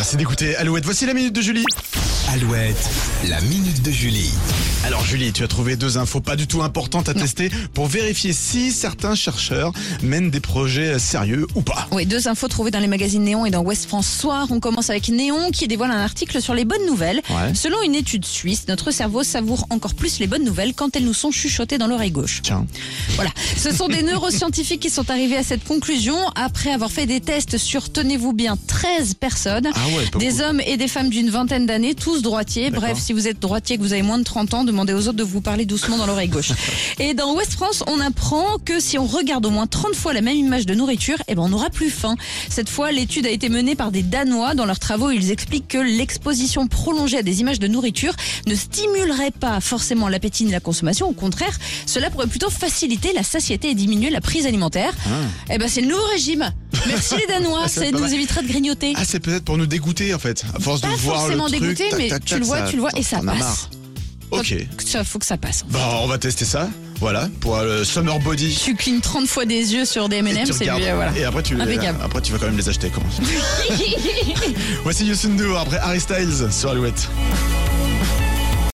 Merci d'écouter Alouette. Voici la minute de Julie. Alouette, la minute de Julie. Alors Julie, tu as trouvé deux infos pas du tout importantes à tester pour vérifier si certains chercheurs mènent des projets sérieux ou pas. Oui, deux infos trouvées dans les magazines Néon et dans West France Soir. On commence avec Néon qui dévoile un article sur les bonnes nouvelles. Ouais. Selon une étude suisse, notre cerveau savoure encore plus les bonnes nouvelles quand elles nous sont chuchotées dans l'oreille gauche. Tiens. Voilà. Ce sont des neuroscientifiques qui sont arrivés à cette conclusion après avoir fait des tests sur, tenez-vous bien, 13 personnes. Ah ouais, pas Des hommes et des femmes d'une vingtaine d'années, tous droitiers. D'accord. Bref, si vous êtes droitier et que vous avez moins de 30 ans, demandez aux autres de vous parler doucement dans l'oreille gauche. et dans West France, on apprend que si on regarde au moins 30 fois la même image de nourriture, eh ben on n'aura plus faim. Cette fois, l'étude a été menée par des Danois. Dans leurs travaux, ils expliquent que l'exposition prolongée à des images de nourriture ne stimulerait pas forcément l'appétit ni la consommation. Au contraire, cela pourrait plutôt faciliter la satiété et diminuer la prise alimentaire. Eh ben c'est le nouveau régime. Merci les Danois, ça nous évitera de grignoter. Ah, c'est peut-être pour nous dégoûter en fait. À force Pas de voir forcément le truc, dégoûté, tac, mais tac, tu le vois, ça- tu le vois et ça passe. Ok. Ça, faut que ça passe. Bon, on va tester ça. Voilà, pour euh, le Summer Body. Tu clignes 30 fois des yeux sur des M&M, c'est lui, voilà. Et après tu, les- après tu vas quand même les acheter. Comment Voici Yusundu après Harry Styles sur Alouette.